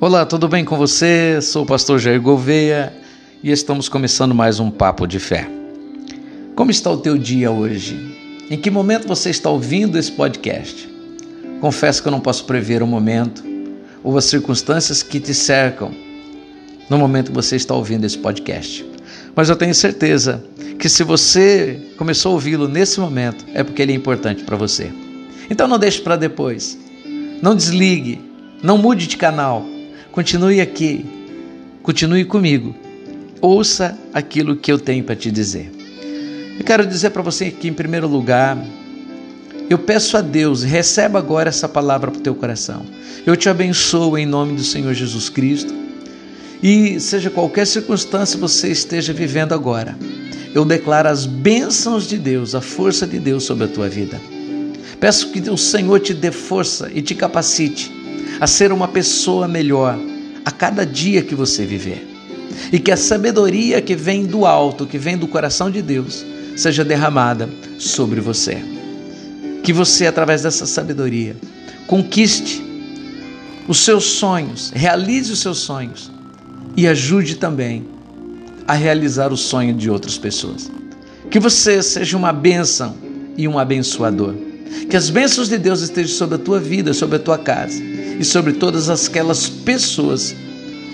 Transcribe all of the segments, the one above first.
Olá, tudo bem com você? Sou o pastor Jair Gouveia e estamos começando mais um papo de fé. Como está o teu dia hoje? Em que momento você está ouvindo esse podcast? Confesso que eu não posso prever o momento ou as circunstâncias que te cercam no momento que você está ouvindo esse podcast. Mas eu tenho certeza que se você começou a ouvi-lo nesse momento, é porque ele é importante para você. Então não deixe para depois. Não desligue, não mude de canal. Continue aqui. Continue comigo. Ouça aquilo que eu tenho para te dizer. Eu quero dizer para você que, em primeiro lugar, eu peço a Deus, receba agora essa palavra para o teu coração. Eu te abençoo em nome do Senhor Jesus Cristo. E seja qualquer circunstância você esteja vivendo agora, eu declaro as bênçãos de Deus, a força de Deus sobre a tua vida. Peço que o Senhor te dê força e te capacite a ser uma pessoa melhor a cada dia que você viver. E que a sabedoria que vem do alto, que vem do coração de Deus, seja derramada sobre você. Que você, através dessa sabedoria, conquiste os seus sonhos, realize os seus sonhos e ajude também a realizar o sonho de outras pessoas. Que você seja uma bênção e um abençoador. Que as bênçãos de Deus estejam sobre a tua vida, sobre a tua casa e sobre todas aquelas pessoas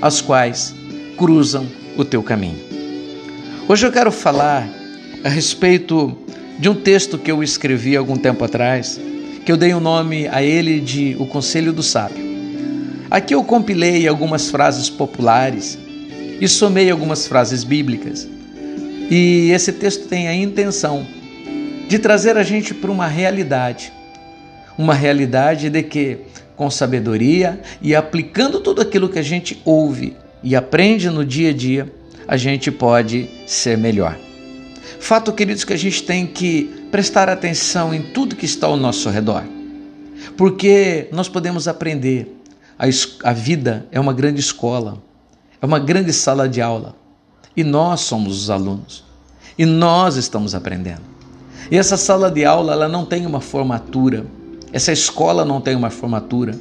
as quais cruzam o teu caminho. Hoje eu quero falar a respeito de um texto que eu escrevi algum tempo atrás, que eu dei o um nome a ele de O Conselho do Sábio. Aqui eu compilei algumas frases populares e somei algumas frases bíblicas. E esse texto tem a intenção de trazer a gente para uma realidade, uma realidade de que, com sabedoria e aplicando tudo aquilo que a gente ouve e aprende no dia a dia, a gente pode ser melhor. Fato, queridos, que a gente tem que prestar atenção em tudo que está ao nosso redor, porque nós podemos aprender. A, a vida é uma grande escola, é uma grande sala de aula e nós somos os alunos e nós estamos aprendendo. E essa sala de aula ela não tem uma formatura, essa escola não tem uma formatura,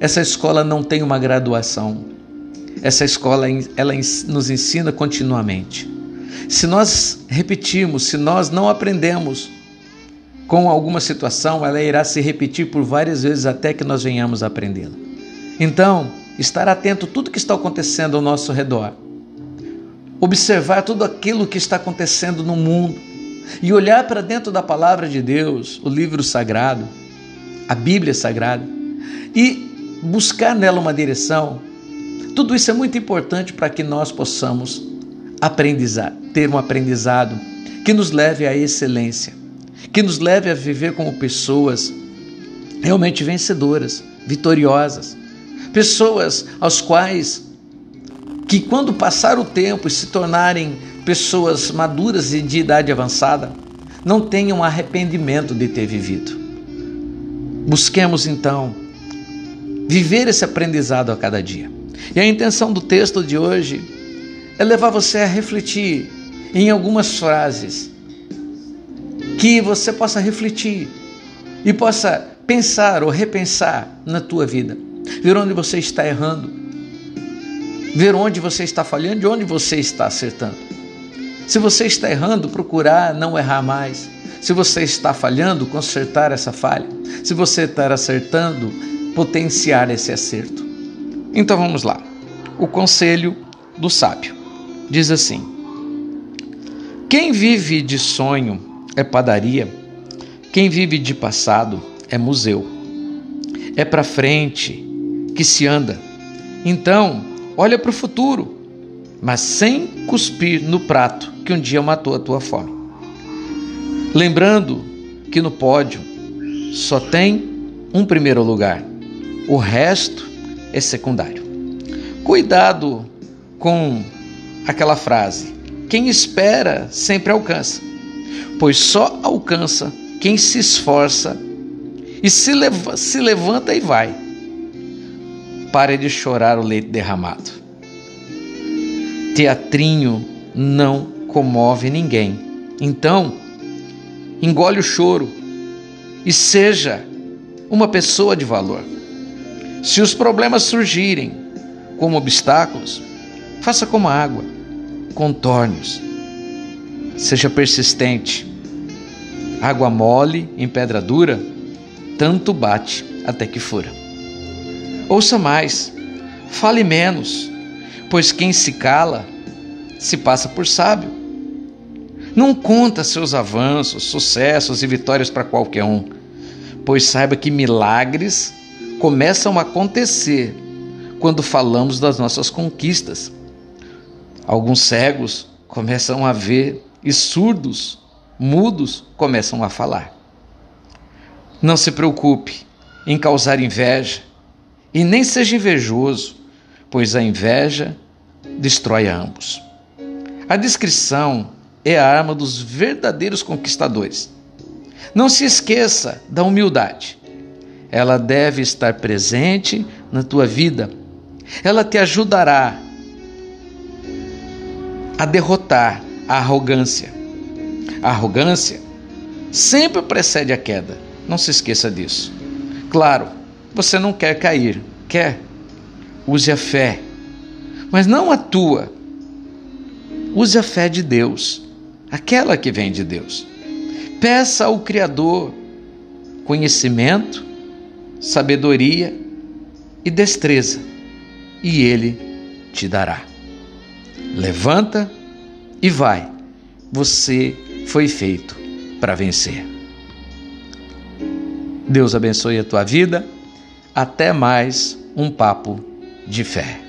essa escola não tem uma graduação. Essa escola ela nos ensina continuamente. Se nós repetirmos, se nós não aprendemos com alguma situação, ela irá se repetir por várias vezes até que nós venhamos a aprendê-la. Então, estar atento a tudo que está acontecendo ao nosso redor, observar tudo aquilo que está acontecendo no mundo e olhar para dentro da palavra de Deus, o livro sagrado, a Bíblia sagrada, e buscar nela uma direção. Tudo isso é muito importante para que nós possamos aprendizar, ter um aprendizado que nos leve à excelência, que nos leve a viver como pessoas realmente vencedoras, vitoriosas, pessoas aos quais que quando passar o tempo e se tornarem pessoas maduras e de idade avançada, não tenham arrependimento de ter vivido. Busquemos então viver esse aprendizado a cada dia. E a intenção do texto de hoje é levar você a refletir em algumas frases que você possa refletir e possa pensar ou repensar na tua vida, ver onde você está errando, ver onde você está falhando e onde você está acertando. Se você está errando, procurar não errar mais. Se você está falhando, consertar essa falha. Se você está acertando, potenciar esse acerto. Então vamos lá. O conselho do sábio diz assim: Quem vive de sonho é padaria, quem vive de passado é museu. É para frente que se anda. Então, olha para o futuro, mas sem cuspir no prato que um dia matou a tua fome. Lembrando que no pódio só tem um primeiro lugar, o resto é secundário. Cuidado com aquela frase: quem espera sempre alcança, pois só alcança quem se esforça e se, leva, se levanta e vai. Pare de chorar o leite derramado. Teatrinho não comove ninguém. Então, engole o choro e seja uma pessoa de valor. Se os problemas surgirem, como obstáculos, faça como a água, contorne-os. Seja persistente. Água mole em pedra dura, tanto bate até que fura. Ouça mais, fale menos, pois quem se cala se passa por sábio. Não conta seus avanços, sucessos e vitórias para qualquer um, pois saiba que milagres começam a acontecer quando falamos das nossas conquistas. Alguns cegos começam a ver e surdos, mudos, começam a falar. Não se preocupe em causar inveja e nem seja invejoso, pois a inveja destrói ambos. A descrição é a arma dos verdadeiros conquistadores. Não se esqueça da humildade. Ela deve estar presente na tua vida. Ela te ajudará a derrotar a arrogância. A arrogância sempre precede a queda. Não se esqueça disso. Claro, você não quer cair, quer? Use a fé, mas não a tua. Use a fé de Deus, aquela que vem de Deus. Peça ao Criador conhecimento, sabedoria e destreza, e Ele te dará. Levanta e vai. Você foi feito para vencer. Deus abençoe a tua vida. Até mais um papo de fé.